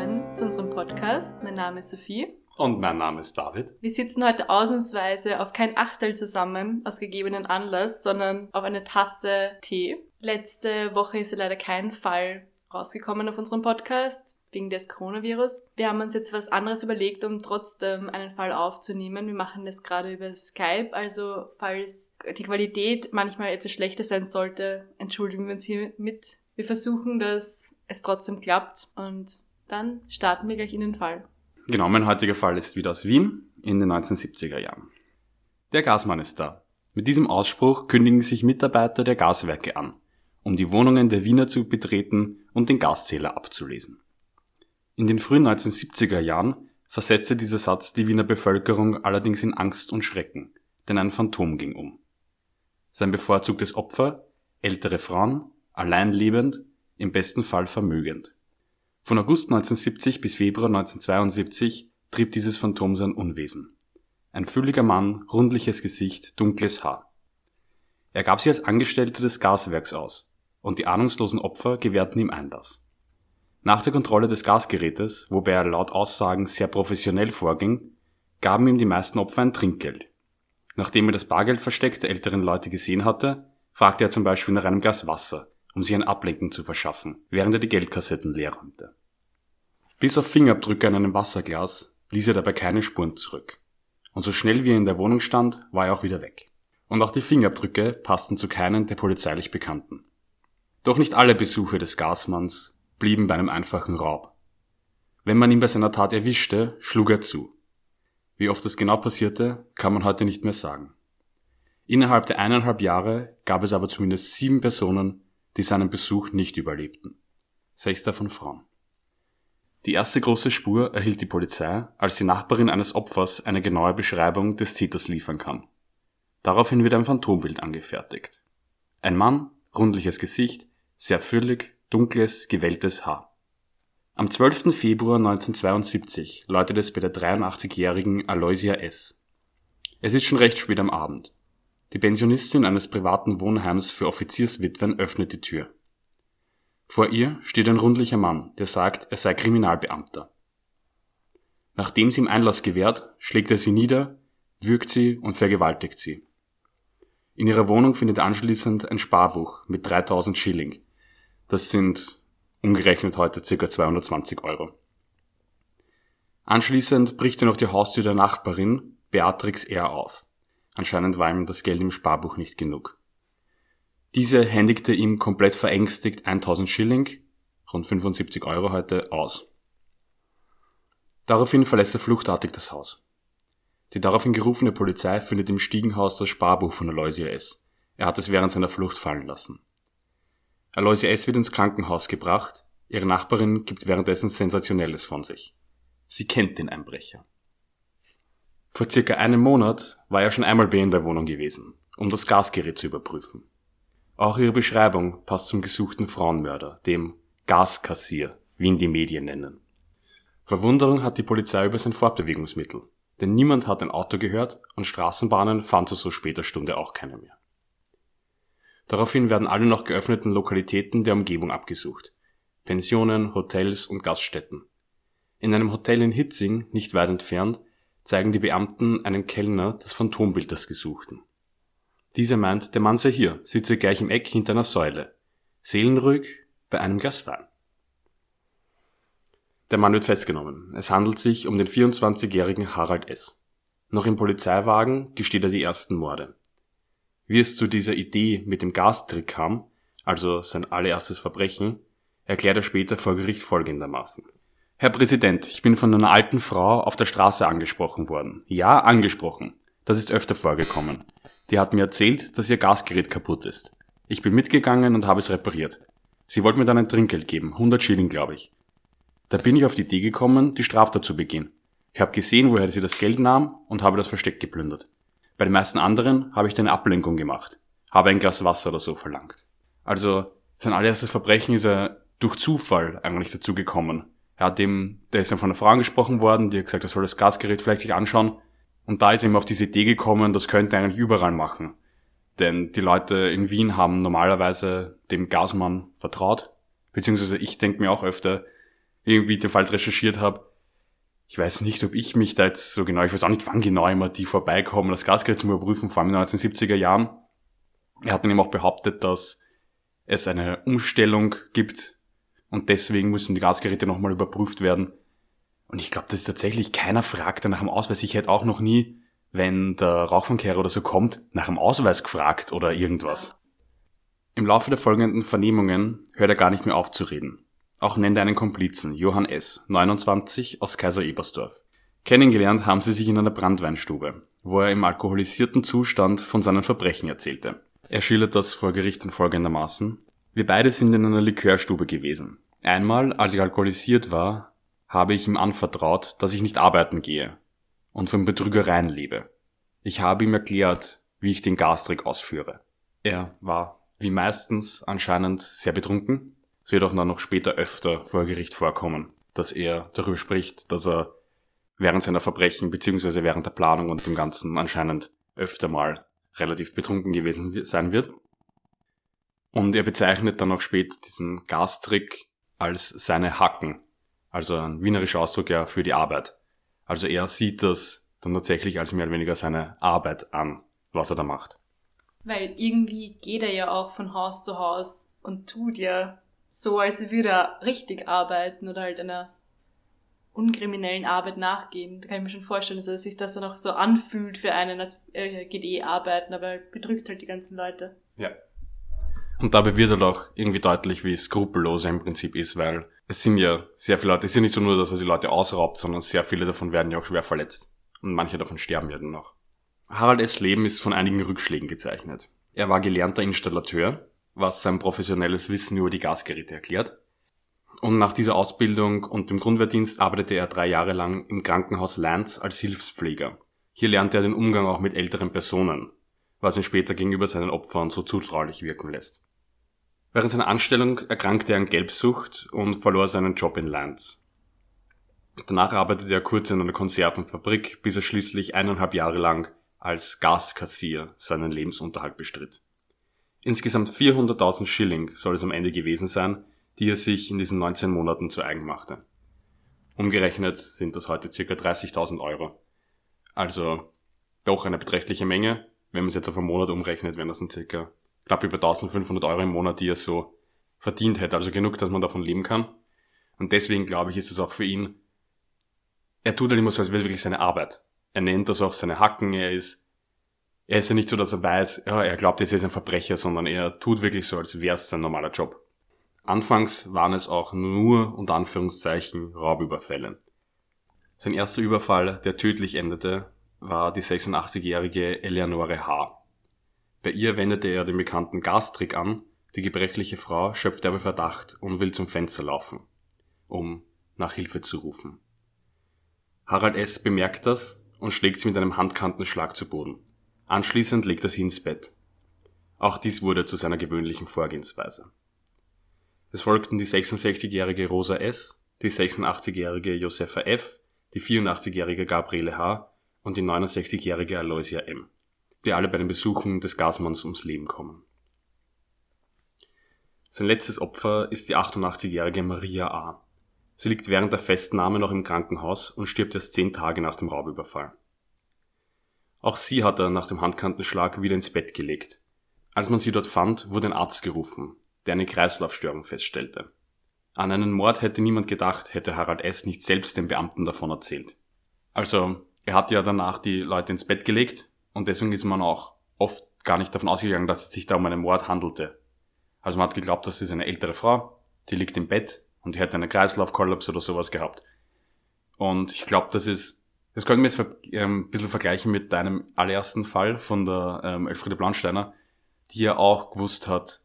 willkommen zu unserem Podcast. Mein Name ist Sophie. Und mein Name ist David. Wir sitzen heute ausnahmsweise auf kein Achtel zusammen aus gegebenen Anlass, sondern auf eine Tasse Tee. Letzte Woche ist ja leider kein Fall rausgekommen auf unserem Podcast wegen des Coronavirus. Wir haben uns jetzt was anderes überlegt, um trotzdem einen Fall aufzunehmen. Wir machen das gerade über Skype, also falls die Qualität manchmal etwas schlechter sein sollte, entschuldigen wir uns hiermit. Wir versuchen, dass es trotzdem klappt und dann starten wir gleich in den Fall. Genau, mein heutiger Fall ist wieder aus Wien in den 1970er Jahren. Der Gasmann ist da. Mit diesem Ausspruch kündigen sich Mitarbeiter der Gaswerke an, um die Wohnungen der Wiener zu betreten und den Gaszähler abzulesen. In den frühen 1970er Jahren versetzte dieser Satz die Wiener Bevölkerung allerdings in Angst und Schrecken, denn ein Phantom ging um. Sein bevorzugtes Opfer, ältere Frauen, allein lebend, im besten Fall vermögend. Von August 1970 bis Februar 1972 trieb dieses Phantom sein Unwesen. Ein fülliger Mann, rundliches Gesicht, dunkles Haar. Er gab sich als Angestellter des Gaswerks aus, und die ahnungslosen Opfer gewährten ihm Einlass. Nach der Kontrolle des Gasgerätes, wobei er laut Aussagen sehr professionell vorging, gaben ihm die meisten Opfer ein Trinkgeld. Nachdem er das Bargeld versteckt der älteren Leute gesehen hatte, fragte er zum Beispiel nach einem Glas Wasser, um sich ein Ablenken zu verschaffen, während er die Geldkassetten leer räumte. Bis auf Fingerabdrücke an einem Wasserglas ließ er dabei keine Spuren zurück. Und so schnell wie er in der Wohnung stand, war er auch wieder weg. Und auch die Fingerabdrücke passten zu keinen der polizeilich Bekannten. Doch nicht alle Besuche des Gasmanns blieben bei einem einfachen Raub. Wenn man ihn bei seiner Tat erwischte, schlug er zu. Wie oft das genau passierte, kann man heute nicht mehr sagen. Innerhalb der eineinhalb Jahre gab es aber zumindest sieben Personen, die seinen Besuch nicht überlebten. Sechs davon Frauen. Die erste große Spur erhielt die Polizei, als die Nachbarin eines Opfers eine genaue Beschreibung des Täters liefern kann. Daraufhin wird ein Phantombild angefertigt. Ein Mann, rundliches Gesicht, sehr füllig, dunkles, gewelltes Haar. Am 12. Februar 1972 läutet es bei der 83-jährigen Aloysia S. Es ist schon recht spät am Abend. Die Pensionistin eines privaten Wohnheims für Offizierswitwen öffnet die Tür. Vor ihr steht ein rundlicher Mann, der sagt, er sei Kriminalbeamter. Nachdem sie ihm Einlass gewährt, schlägt er sie nieder, würgt sie und vergewaltigt sie. In ihrer Wohnung findet anschließend ein Sparbuch mit 3000 Schilling, das sind umgerechnet heute ca. 220 Euro. Anschließend bricht er noch die Haustür der Nachbarin, Beatrix R. auf. Anscheinend war ihm das Geld im Sparbuch nicht genug. Diese händigte ihm komplett verängstigt 1000 Schilling, rund 75 Euro heute, aus. Daraufhin verlässt er fluchtartig das Haus. Die daraufhin gerufene Polizei findet im Stiegenhaus das Sparbuch von Aloysia S. Er hat es während seiner Flucht fallen lassen. Aloysia S. wird ins Krankenhaus gebracht. Ihre Nachbarin gibt währenddessen Sensationelles von sich. Sie kennt den Einbrecher. Vor circa einem Monat war er schon einmal bei in der Wohnung gewesen, um das Gasgerät zu überprüfen. Auch ihre Beschreibung passt zum gesuchten Frauenmörder, dem Gaskassier, wie ihn die Medien nennen. Verwunderung hat die Polizei über sein Fortbewegungsmittel, denn niemand hat ein Auto gehört und Straßenbahnen fand zu so später Stunde auch keine mehr. Daraufhin werden alle noch geöffneten Lokalitäten der Umgebung abgesucht. Pensionen, Hotels und Gaststätten. In einem Hotel in Hitzing, nicht weit entfernt, zeigen die Beamten einem Kellner das Phantombild des Gesuchten. Dieser meint, der Mann sei hier, sitze gleich im Eck hinter einer Säule. Seelenruhig bei einem Glas Wein. Der Mann wird festgenommen. Es handelt sich um den 24-jährigen Harald S. Noch im Polizeiwagen gesteht er die ersten Morde. Wie es zu dieser Idee mit dem Gastrick kam, also sein allererstes Verbrechen, erklärt er später vor Gericht folgendermaßen. Herr Präsident, ich bin von einer alten Frau auf der Straße angesprochen worden. Ja, angesprochen. Das ist öfter vorgekommen. Die hat mir erzählt, dass ihr Gasgerät kaputt ist. Ich bin mitgegangen und habe es repariert. Sie wollte mir dann ein Trinkgeld geben, 100 Schilling, glaube ich. Da bin ich auf die Idee gekommen, die Straftat zu begehen. Ich habe gesehen, woher sie das Geld nahm und habe das Versteck geplündert. Bei den meisten anderen habe ich dann eine Ablenkung gemacht, habe ein Glas Wasser oder so verlangt. Also sein allererstes Verbrechen ist er durch Zufall eigentlich dazu gekommen. Er hat dem, der ist dann von einer Frau angesprochen worden, die hat gesagt, er soll das Gasgerät vielleicht sich anschauen. Und da ist ihm auf diese Idee gekommen, das könnte er eigentlich überall machen. Denn die Leute in Wien haben normalerweise dem Gasmann vertraut. Beziehungsweise ich denke mir auch öfter, irgendwie den Fall recherchiert habe, ich weiß nicht, ob ich mich da jetzt so genau, ich weiß auch nicht, wann genau immer die vorbeikommen, das Gasgerät zum Überprüfen, vor allem in den 1970er Jahren. Er hat dann eben auch behauptet, dass es eine Umstellung gibt und deswegen müssen die Gasgeräte nochmal überprüft werden. Und ich glaube, dass tatsächlich keiner fragt nach dem Ausweis. Ich hätte auch noch nie, wenn der Rauchfangkehrer oder so kommt, nach dem Ausweis gefragt oder irgendwas. Im Laufe der folgenden Vernehmungen hört er gar nicht mehr auf zu reden. Auch nennt er einen Komplizen, Johann S., 29, aus Kaiser Ebersdorf. Kennengelernt haben sie sich in einer Brandweinstube, wo er im alkoholisierten Zustand von seinen Verbrechen erzählte. Er schildert das vor Gericht in folgendermaßen. Wir beide sind in einer Likörstube gewesen. Einmal, als ich alkoholisiert war, habe ich ihm anvertraut, dass ich nicht arbeiten gehe und von Betrügereien lebe. Ich habe ihm erklärt, wie ich den Gastrick ausführe. Er war, wie meistens, anscheinend sehr betrunken es wird auch dann noch später öfter vor Gericht vorkommen, dass er darüber spricht, dass er während seiner Verbrechen beziehungsweise während der Planung und dem Ganzen anscheinend öfter mal relativ betrunken gewesen sein wird. Und er bezeichnet dann auch später diesen Gastrick als seine Hacken, also ein wienerischer Ausdruck ja für die Arbeit. Also er sieht das dann tatsächlich als mehr oder weniger seine Arbeit an, was er da macht. Weil irgendwie geht er ja auch von Haus zu Haus und tut ja so, als würde er richtig arbeiten oder halt einer unkriminellen Arbeit nachgehen. Da kann ich mir schon vorstellen, dass sich das dann auch so anfühlt für einen, als er geht eh arbeiten, aber er betrügt halt die ganzen Leute. Ja. Und dabei wird halt auch irgendwie deutlich, wie skrupellos er im Prinzip ist, weil es sind ja sehr viele Leute, es ist ja nicht so nur, dass er die Leute ausraubt, sondern sehr viele davon werden ja auch schwer verletzt. Und manche davon sterben ja dann noch. Harald S. Leben ist von einigen Rückschlägen gezeichnet. Er war gelernter Installateur, was sein professionelles Wissen über die Gasgeräte erklärt. Und nach dieser Ausbildung und dem Grundwehrdienst arbeitete er drei Jahre lang im Krankenhaus Lanz als Hilfspfleger. Hier lernte er den Umgang auch mit älteren Personen, was ihn später gegenüber seinen Opfern so zutraulich wirken lässt. Während seiner Anstellung erkrankte er an Gelbsucht und verlor seinen Job in Lanz. Danach arbeitete er kurz in einer Konservenfabrik, bis er schließlich eineinhalb Jahre lang als Gaskassier seinen Lebensunterhalt bestritt. Insgesamt 400.000 Schilling soll es am Ende gewesen sein, die er sich in diesen 19 Monaten zu eigen machte. Umgerechnet sind das heute ca. 30.000 Euro. Also doch eine beträchtliche Menge. Wenn man es jetzt auf einen Monat umrechnet, wären das dann circa knapp über 1500 Euro im Monat, die er so verdient hätte. Also genug, dass man davon leben kann. Und deswegen glaube ich, ist es auch für ihn, er tut halt immer so, als wäre wirklich seine Arbeit. Er nennt das auch seine Hacken, er ist er ist ja nicht so, dass er weiß, ja, er glaubt, jetzt ist ein Verbrecher, sondern er tut wirklich so, als wäre es sein normaler Job. Anfangs waren es auch nur, unter Anführungszeichen, Raubüberfälle. Sein erster Überfall, der tödlich endete, war die 86-jährige Eleonore H. Bei ihr wendete er den bekannten Gastrick an, die gebrechliche Frau schöpft aber Verdacht und will zum Fenster laufen, um nach Hilfe zu rufen. Harald S. bemerkt das und schlägt sie mit einem Handkantenschlag zu Boden. Anschließend legt er sie ins Bett. Auch dies wurde zu seiner gewöhnlichen Vorgehensweise. Es folgten die 66-jährige Rosa S., die 86-jährige Josefa F., die 84-jährige Gabriele H. und die 69-jährige Aloysia M., die alle bei den Besuchen des Gasmanns ums Leben kommen. Sein letztes Opfer ist die 88-jährige Maria A. Sie liegt während der Festnahme noch im Krankenhaus und stirbt erst zehn Tage nach dem Raubüberfall. Auch sie hat er nach dem Handkantenschlag wieder ins Bett gelegt. Als man sie dort fand, wurde ein Arzt gerufen, der eine Kreislaufstörung feststellte. An einen Mord hätte niemand gedacht, hätte Harald S. nicht selbst den Beamten davon erzählt. Also, er hat ja danach die Leute ins Bett gelegt und deswegen ist man auch oft gar nicht davon ausgegangen, dass es sich da um einen Mord handelte. Also man hat geglaubt, das ist eine ältere Frau, die liegt im Bett und die hätte einen Kreislaufkollaps oder sowas gehabt. Und ich glaube, das ist das können wir jetzt ähm, ein bisschen vergleichen mit deinem allerersten Fall von der ähm, Elfriede Blaunsteiner, die ja auch gewusst hat,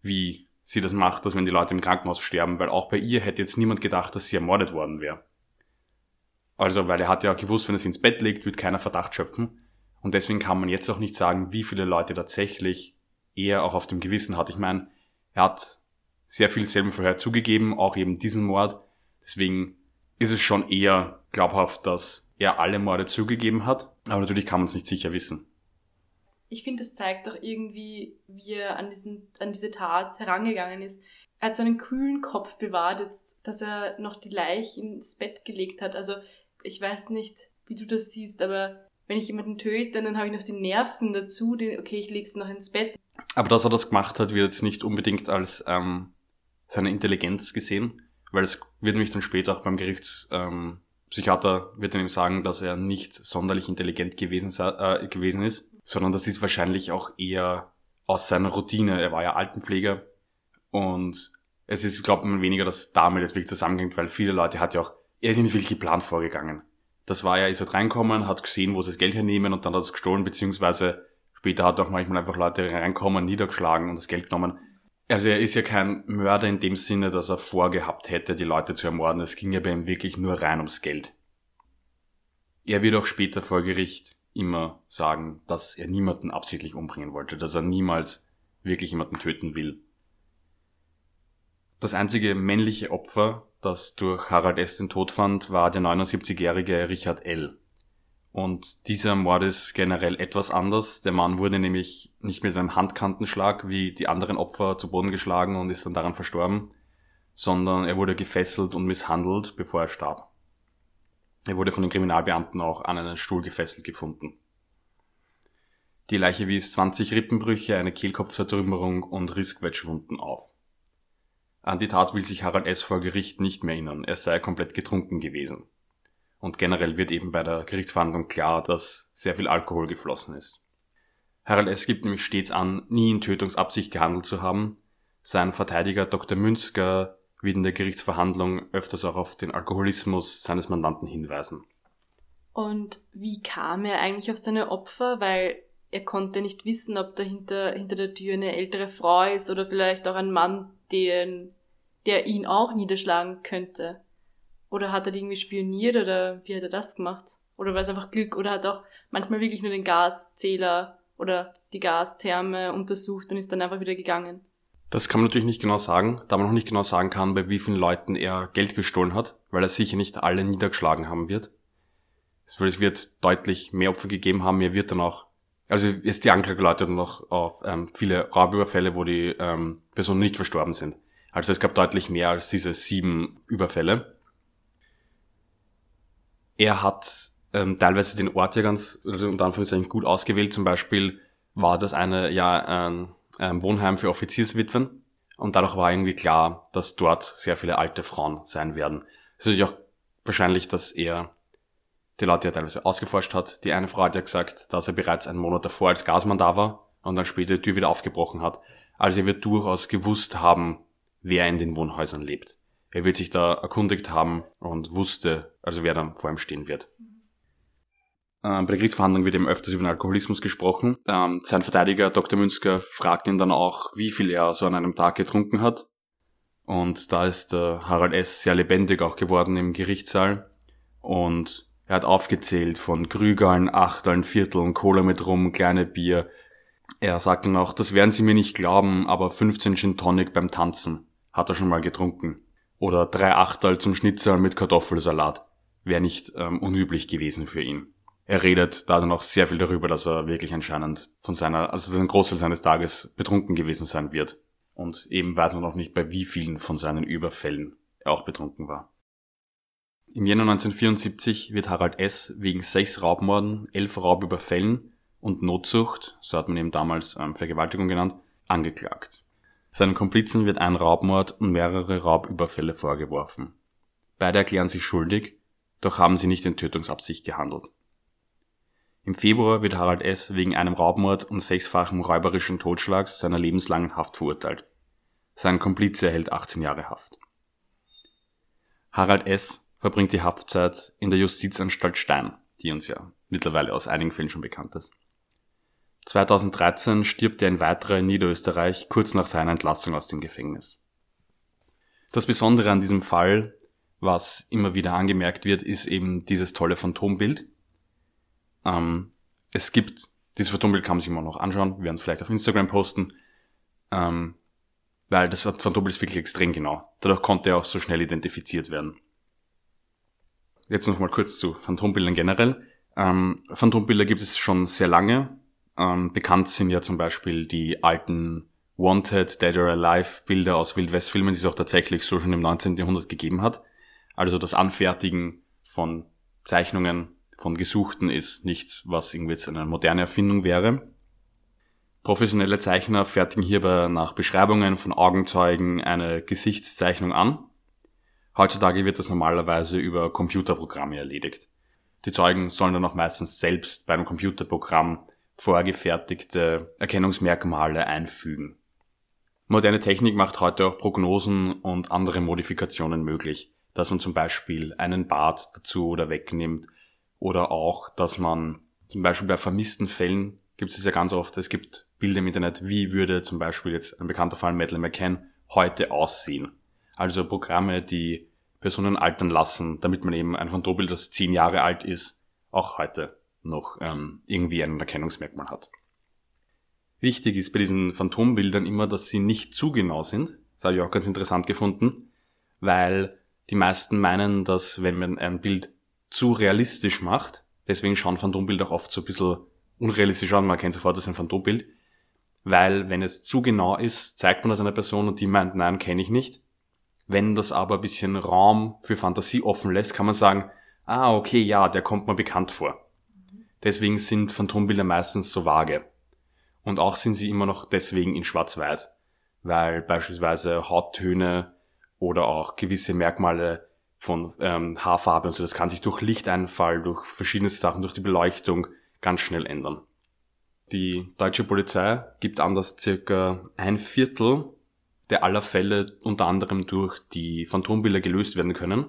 wie sie das macht, dass wenn die Leute im Krankenhaus sterben, weil auch bei ihr hätte jetzt niemand gedacht, dass sie ermordet worden wäre. Also, weil er hat ja gewusst, wenn er sie ins Bett legt, wird keiner Verdacht schöpfen. Und deswegen kann man jetzt auch nicht sagen, wie viele Leute tatsächlich er auch auf dem Gewissen hat. Ich meine, er hat sehr viel selben vorher zugegeben, auch eben diesen Mord. Deswegen ist es schon eher glaubhaft, dass er alle Morde zugegeben hat. Aber natürlich kann man es nicht sicher wissen. Ich finde, es zeigt doch irgendwie, wie er an, diesen, an diese Tat herangegangen ist. Er hat so einen kühlen Kopf bewahrt. Jetzt dass er noch die Leiche ins Bett gelegt hat. Also ich weiß nicht, wie du das siehst, aber wenn ich jemanden töte, dann habe ich noch die Nerven dazu, die, okay, ich lege es noch ins Bett. Aber dass er das gemacht hat, wird jetzt nicht unbedingt als ähm, seine Intelligenz gesehen, weil es wird nämlich dann später auch beim Gerichtspsychiater ähm, wird dann ihm sagen, dass er nicht sonderlich intelligent gewesen, äh, gewesen ist, sondern das ist wahrscheinlich auch eher aus seiner Routine. Er war ja Altenpfleger und es ist, glaubt man, weniger, dass damit jetzt wirklich zusammenhängt, weil viele Leute hat ja auch, er ist nicht wirklich geplant vorgegangen. Das war ja, ist halt reinkommen, hat gesehen, wo sie das Geld hernehmen und dann hat es gestohlen, beziehungsweise später hat auch manchmal einfach Leute reinkommen, niedergeschlagen und das Geld genommen. Also er ist ja kein Mörder in dem Sinne, dass er vorgehabt hätte, die Leute zu ermorden. Es ging ja bei ihm wirklich nur rein ums Geld. Er wird auch später vor Gericht immer sagen, dass er niemanden absichtlich umbringen wollte, dass er niemals wirklich jemanden töten will. Das einzige männliche Opfer, das durch Harald S. den Tod fand, war der 79-jährige Richard L. Und dieser Mord ist generell etwas anders. Der Mann wurde nämlich nicht mit einem Handkantenschlag wie die anderen Opfer zu Boden geschlagen und ist dann daran verstorben, sondern er wurde gefesselt und misshandelt, bevor er starb. Er wurde von den Kriminalbeamten auch an einen Stuhl gefesselt gefunden. Die Leiche wies 20 Rippenbrüche, eine Kehlkopfzertrümmerung und Rissquetschwunden auf. An die Tat will sich Harald S. vor Gericht nicht mehr erinnern, er sei komplett getrunken gewesen. Und generell wird eben bei der Gerichtsverhandlung klar, dass sehr viel Alkohol geflossen ist. Harald S. gibt nämlich stets an, nie in Tötungsabsicht gehandelt zu haben. Sein Verteidiger Dr. Münzger wird in der Gerichtsverhandlung öfters auch auf den Alkoholismus seines Mandanten hinweisen. Und wie kam er eigentlich auf seine Opfer? Weil er konnte nicht wissen, ob dahinter hinter der Tür eine ältere Frau ist oder vielleicht auch ein Mann, den, der ihn auch niederschlagen könnte? Oder hat er irgendwie spioniert oder wie hat er das gemacht? Oder war es einfach Glück oder hat auch manchmal wirklich nur den Gaszähler oder die Gastherme untersucht und ist dann einfach wieder gegangen? Das kann man natürlich nicht genau sagen, da man noch nicht genau sagen kann, bei wie vielen Leuten er Geld gestohlen hat, weil er sicher nicht alle niedergeschlagen haben wird. Es wird deutlich mehr Opfer gegeben haben, er wird dann auch also ist die Anklage läutet noch auf ähm, viele Raubüberfälle, wo die ähm, Personen nicht verstorben sind. Also es gab deutlich mehr als diese sieben Überfälle. Er hat ähm, teilweise den Ort ja ganz, also unter Anführungszeichen gut ausgewählt. Zum Beispiel war das eine ja ein, ein Wohnheim für Offizierswitwen und dadurch war irgendwie klar, dass dort sehr viele alte Frauen sein werden. Es ist natürlich auch wahrscheinlich, dass er die Leute ja teilweise ausgeforscht hat. Die eine Frau hat ja gesagt, dass er bereits einen Monat davor als Gasmann da war und dann später die Tür wieder aufgebrochen hat. Also er wird durchaus gewusst haben, wer in den Wohnhäusern lebt. Er wird sich da erkundigt haben und wusste, also wer dann vor ihm stehen wird. Ähm, bei der Gerichtsverhandlung wird eben öfters über den Alkoholismus gesprochen. Ähm, sein Verteidiger Dr. Münzger fragt ihn dann auch, wie viel er so an einem Tag getrunken hat. Und da ist äh, Harald S. sehr lebendig auch geworden im Gerichtssaal. Und er hat aufgezählt von Krügeln, Achteln, Vierteln, Cola mit Rum, kleine Bier. Er sagte noch, das werden Sie mir nicht glauben, aber 15 Gin Tonic beim Tanzen hat er schon mal getrunken. Oder drei Achtel zum Schnitzel mit Kartoffelsalat. Wäre nicht ähm, unüblich gewesen für ihn. Er redet da dann auch sehr viel darüber, dass er wirklich anscheinend von seiner, also den Großteil seines Tages betrunken gewesen sein wird. Und eben weiß man noch nicht, bei wie vielen von seinen Überfällen er auch betrunken war. Im Jänner 1974 wird Harald S. wegen sechs Raubmorden, elf Raubüberfällen und Notzucht, so hat man ihn damals ähm, Vergewaltigung genannt, angeklagt. Seinen Komplizen wird ein Raubmord und mehrere Raubüberfälle vorgeworfen. Beide erklären sich schuldig, doch haben sie nicht in Tötungsabsicht gehandelt. Im Februar wird Harald S. wegen einem Raubmord und sechsfachen räuberischen Totschlags zu einer lebenslangen Haft verurteilt. Sein Komplize erhält 18 Jahre Haft. Harald S verbringt die Haftzeit in der Justizanstalt Stein, die uns ja mittlerweile aus einigen Fällen schon bekannt ist. 2013 stirbt er ein weiterer in Niederösterreich kurz nach seiner Entlassung aus dem Gefängnis. Das Besondere an diesem Fall, was immer wieder angemerkt wird, ist eben dieses tolle Phantombild. Ähm, es gibt, dieses Phantombild kann man sich immer noch anschauen, wir werden es vielleicht auf Instagram posten, ähm, weil das Phantombild ist wirklich extrem genau. Dadurch konnte er auch so schnell identifiziert werden jetzt noch mal kurz zu Phantombildern generell. Ähm, Phantombilder gibt es schon sehr lange. Ähm, bekannt sind ja zum Beispiel die alten Wanted, Dead or Alive Bilder aus Wildwestfilmen, die es auch tatsächlich so schon im 19. Jahrhundert gegeben hat. Also das Anfertigen von Zeichnungen von Gesuchten ist nichts, was irgendwie jetzt eine moderne Erfindung wäre. Professionelle Zeichner fertigen hierbei nach Beschreibungen von Augenzeugen eine Gesichtszeichnung an. Heutzutage wird das normalerweise über Computerprogramme erledigt. Die Zeugen sollen dann auch meistens selbst bei einem Computerprogramm vorgefertigte Erkennungsmerkmale einfügen. Moderne Technik macht heute auch Prognosen und andere Modifikationen möglich, dass man zum Beispiel einen Bart dazu oder wegnimmt oder auch, dass man zum Beispiel bei vermissten Fällen gibt es ja ganz oft, es gibt Bilder im Internet, wie würde zum Beispiel jetzt ein bekannter Fall Madeleine McCann heute aussehen. Also Programme, die Personen altern lassen, damit man eben ein Phantombild, das zehn Jahre alt ist, auch heute noch ähm, irgendwie ein Erkennungsmerkmal hat. Wichtig ist bei diesen Phantombildern immer, dass sie nicht zu genau sind. Das habe ich auch ganz interessant gefunden, weil die meisten meinen, dass wenn man ein Bild zu realistisch macht, deswegen schauen Phantombilder auch oft so ein bisschen unrealistisch an, man kennt sofort, das ist ein Phantombild, weil wenn es zu genau ist, zeigt man das einer Person und die meint, nein, kenne ich nicht. Wenn das aber ein bisschen Raum für Fantasie offen lässt, kann man sagen, ah, okay, ja, der kommt mir bekannt vor. Deswegen sind Phantombilder meistens so vage. Und auch sind sie immer noch deswegen in Schwarz-Weiß, weil beispielsweise Hauttöne oder auch gewisse Merkmale von ähm, Haarfarbe und so, das kann sich durch Lichteinfall, durch verschiedene Sachen, durch die Beleuchtung ganz schnell ändern. Die deutsche Polizei gibt an, dass circa ein Viertel der aller Fälle unter anderem durch die Phantombilder gelöst werden können.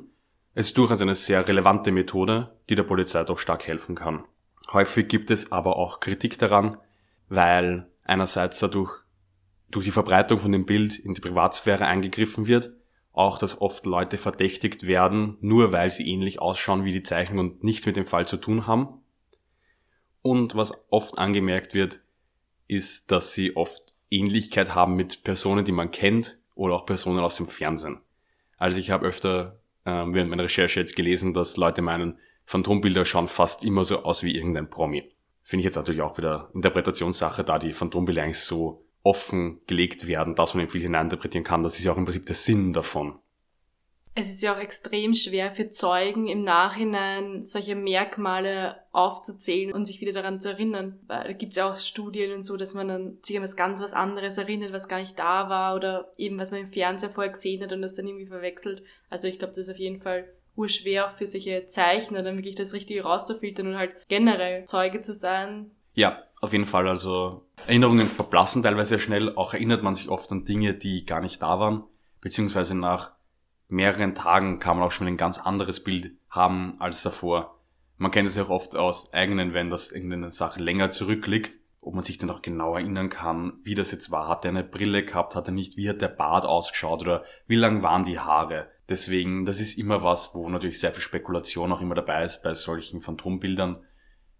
Es ist durchaus eine sehr relevante Methode, die der Polizei doch stark helfen kann. Häufig gibt es aber auch Kritik daran, weil einerseits dadurch durch die Verbreitung von dem Bild in die Privatsphäre eingegriffen wird, auch dass oft Leute verdächtigt werden, nur weil sie ähnlich ausschauen wie die Zeichnung und nichts mit dem Fall zu tun haben. Und was oft angemerkt wird, ist, dass sie oft Ähnlichkeit haben mit Personen, die man kennt oder auch Personen aus dem Fernsehen. Also ich habe öfter äh, während meiner Recherche jetzt gelesen, dass Leute meinen, Phantombilder schauen fast immer so aus wie irgendein Promi. Finde ich jetzt natürlich auch wieder Interpretationssache, da die Phantombilder eigentlich so offen gelegt werden, dass man eben viel hineininterpretieren kann. Das ist ja auch im Prinzip der Sinn davon. Es ist ja auch extrem schwer für Zeugen im Nachhinein solche Merkmale aufzuzählen und sich wieder daran zu erinnern. Weil da gibt es ja auch Studien und so, dass man dann sich an was ganz was anderes erinnert, was gar nicht da war oder eben was man im Fernseher vorher gesehen hat und das dann irgendwie verwechselt. Also ich glaube, das ist auf jeden Fall urschwer für solche Zeichner, dann wirklich das Richtige rauszufiltern und halt generell Zeuge zu sein. Ja, auf jeden Fall. Also Erinnerungen verblassen teilweise sehr schnell. Auch erinnert man sich oft an Dinge, die gar nicht da waren, beziehungsweise nach mehreren Tagen kann man auch schon ein ganz anderes Bild haben als davor. Man kennt es ja auch oft aus eigenen, wenn das irgendeine Sache länger zurückliegt, ob man sich dann auch genau erinnern kann, wie das jetzt war. Hat er eine Brille gehabt, hat er nicht, wie hat der Bart ausgeschaut oder wie lang waren die Haare. Deswegen, das ist immer was, wo natürlich sehr viel Spekulation auch immer dabei ist bei solchen Phantombildern.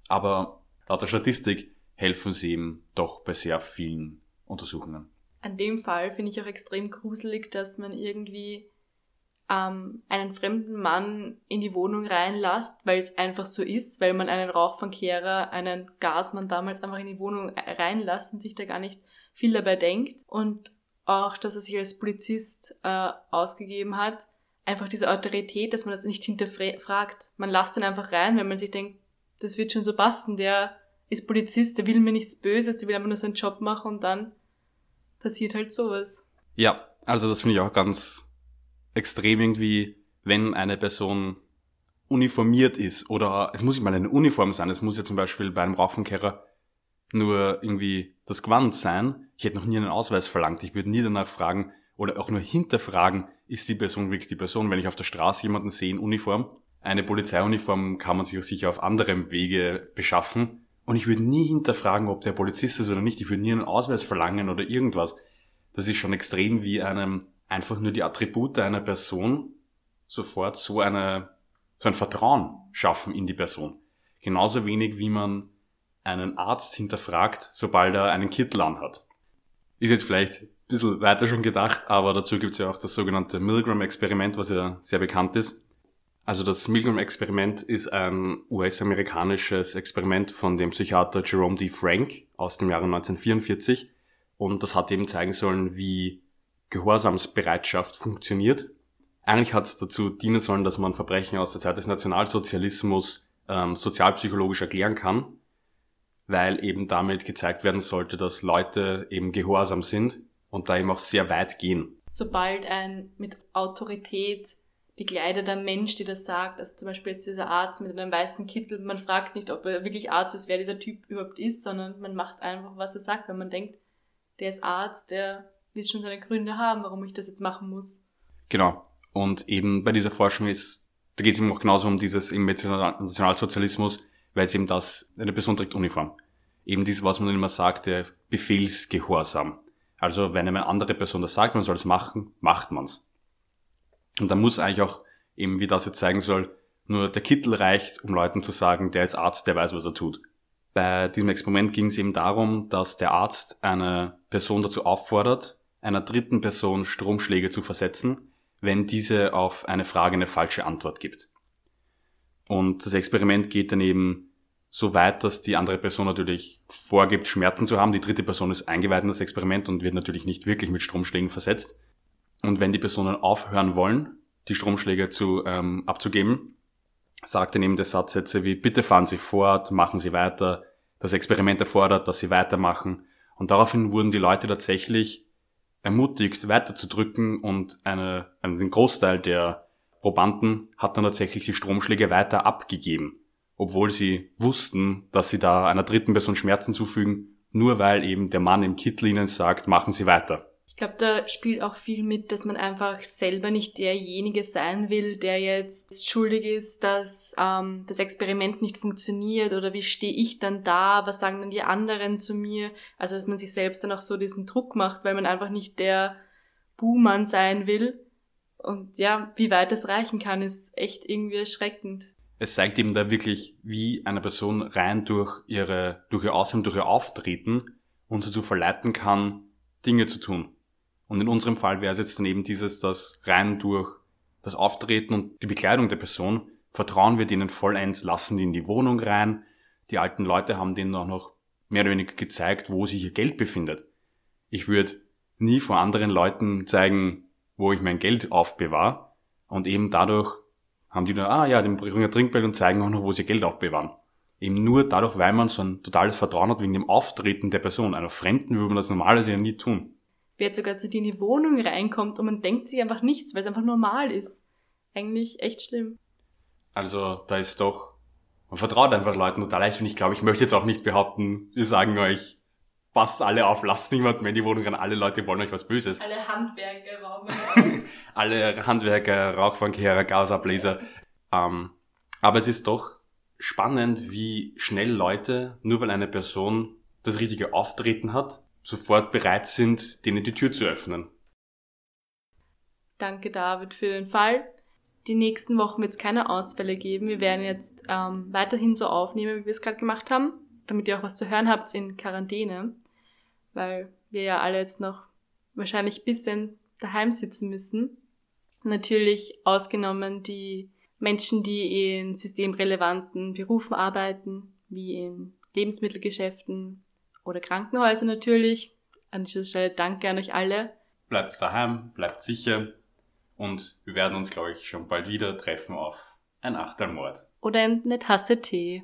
Aber laut der Statistik helfen sie eben doch bei sehr vielen Untersuchungen. An dem Fall finde ich auch extrem gruselig, dass man irgendwie ähm, einen fremden Mann in die Wohnung reinlasst, weil es einfach so ist, weil man einen Rauchfangkehrer, einen Gasmann damals einfach in die Wohnung reinlässt und sich da gar nicht viel dabei denkt. Und auch, dass er sich als Polizist äh, ausgegeben hat, einfach diese Autorität, dass man das nicht hinterfragt. Man lasst ihn einfach rein, wenn man sich denkt, das wird schon so passen, der ist Polizist, der will mir nichts Böses, der will einfach nur seinen Job machen und dann passiert halt sowas. Ja, also das finde ich auch ganz extrem irgendwie, wenn eine Person uniformiert ist oder es muss nicht mal eine Uniform sein, es muss ja zum Beispiel bei einem Rauchenkehrer nur irgendwie das Gewand sein. Ich hätte noch nie einen Ausweis verlangt. Ich würde nie danach fragen oder auch nur hinterfragen, ist die Person wirklich die Person, wenn ich auf der Straße jemanden sehe in Uniform. Eine Polizeiuniform kann man sich auch sicher auf anderem Wege beschaffen. Und ich würde nie hinterfragen, ob der Polizist ist oder nicht. Ich würde nie einen Ausweis verlangen oder irgendwas. Das ist schon extrem wie einem einfach nur die Attribute einer Person sofort so eine, so ein Vertrauen schaffen in die Person. Genauso wenig wie man einen Arzt hinterfragt, sobald er einen Kittel anhat. Ist jetzt vielleicht ein bisschen weiter schon gedacht, aber dazu gibt es ja auch das sogenannte Milgram-Experiment, was ja sehr bekannt ist. Also das Milgram-Experiment ist ein US-amerikanisches Experiment von dem Psychiater Jerome D. Frank aus dem Jahre 1944 und das hat eben zeigen sollen, wie Gehorsamsbereitschaft funktioniert. Eigentlich hat es dazu dienen sollen, dass man Verbrechen aus der Zeit des Nationalsozialismus ähm, sozialpsychologisch erklären kann, weil eben damit gezeigt werden sollte, dass Leute eben gehorsam sind und da eben auch sehr weit gehen. Sobald ein mit Autorität begleiteter Mensch, die das sagt, also zum Beispiel jetzt dieser Arzt mit einem weißen Kittel, man fragt nicht, ob er wirklich Arzt ist, wer dieser Typ überhaupt ist, sondern man macht einfach, was er sagt, wenn man denkt, der ist Arzt, der wird schon seine Gründe haben, warum ich das jetzt machen muss. Genau. Und eben bei dieser Forschung ist, da geht es eben auch genauso um dieses im Nationalsozialismus, weil es eben das, eine Person trägt Uniform. Eben dieses, was man immer sagt, der Befehlsgehorsam. Also wenn eine andere Person das sagt, man soll es machen, macht man's. Und da muss eigentlich auch eben, wie das jetzt zeigen soll, nur der Kittel reicht, um Leuten zu sagen, der ist Arzt, der weiß, was er tut. Bei diesem Experiment ging es eben darum, dass der Arzt eine Person dazu auffordert, einer dritten Person Stromschläge zu versetzen, wenn diese auf eine Frage eine falsche Antwort gibt. Und das Experiment geht dann eben so weit, dass die andere Person natürlich vorgibt, Schmerzen zu haben. Die dritte Person ist eingeweiht in das Experiment und wird natürlich nicht wirklich mit Stromschlägen versetzt. Und wenn die Personen aufhören wollen, die Stromschläge zu, ähm, abzugeben, sagt dann eben der Satzsätze wie, bitte fahren Sie fort, machen Sie weiter, das Experiment erfordert, dass Sie weitermachen. Und daraufhin wurden die Leute tatsächlich ermutigt, weiterzudrücken und eine, einen Großteil der Probanden hat dann tatsächlich die Stromschläge weiter abgegeben, obwohl sie wussten, dass sie da einer dritten Person Schmerzen zufügen, nur weil eben der Mann im Kittel ihnen sagt, machen Sie weiter. Ich glaube, da spielt auch viel mit, dass man einfach selber nicht derjenige sein will, der jetzt schuldig ist, dass ähm, das Experiment nicht funktioniert oder wie stehe ich dann da, was sagen dann die anderen zu mir. Also dass man sich selbst dann auch so diesen Druck macht, weil man einfach nicht der Buhmann sein will. Und ja, wie weit das reichen kann, ist echt irgendwie erschreckend. Es zeigt eben da wirklich, wie eine Person rein durch ihre, durch ihr Aussehen, durch ihr Auftreten uns dazu verleiten kann, Dinge zu tun. Und in unserem Fall wäre es jetzt dann eben dieses, dass rein durch das Auftreten und die Bekleidung der Person vertrauen wir denen vollends, lassen die in die Wohnung rein. Die alten Leute haben denen auch noch mehr oder weniger gezeigt, wo sich ihr Geld befindet. Ich würde nie vor anderen Leuten zeigen, wo ich mein Geld aufbewahre. Und eben dadurch haben die nur, ah ja, den bringen ein Trinkgeld und zeigen auch noch, wo sie Geld aufbewahren. Eben nur dadurch, weil man so ein totales Vertrauen hat wegen dem Auftreten der Person. Einer Fremden würde man das normalerweise ja nie tun wer jetzt sogar zu dir in die Wohnung reinkommt und man denkt sich einfach nichts, weil es einfach normal ist. Eigentlich echt schlimm. Also da ist doch, man vertraut einfach Leuten total leicht und ich glaube, ich möchte jetzt auch nicht behaupten, wir sagen euch, passt alle auf, lasst niemanden mehr in die Wohnung rein, alle Leute wollen euch was Böses. Alle Handwerker rauchen. alle Handwerker, Rauchfangkehrer, Gasableser. ähm, aber es ist doch spannend, wie schnell Leute, nur weil eine Person das richtige Auftreten hat, sofort bereit sind, denen die Tür zu öffnen. Danke, David, für den Fall. Die nächsten Wochen wird es keine Ausfälle geben. Wir werden jetzt ähm, weiterhin so aufnehmen, wie wir es gerade gemacht haben, damit ihr auch was zu hören habt in Quarantäne, weil wir ja alle jetzt noch wahrscheinlich bisschen daheim sitzen müssen. Natürlich ausgenommen die Menschen, die in systemrelevanten Berufen arbeiten, wie in Lebensmittelgeschäften, oder Krankenhäuser natürlich. An dieser Stelle danke an euch alle. Bleibt daheim, bleibt sicher und wir werden uns, glaube ich, schon bald wieder treffen auf ein Achtermord. Oder eine Tasse Tee.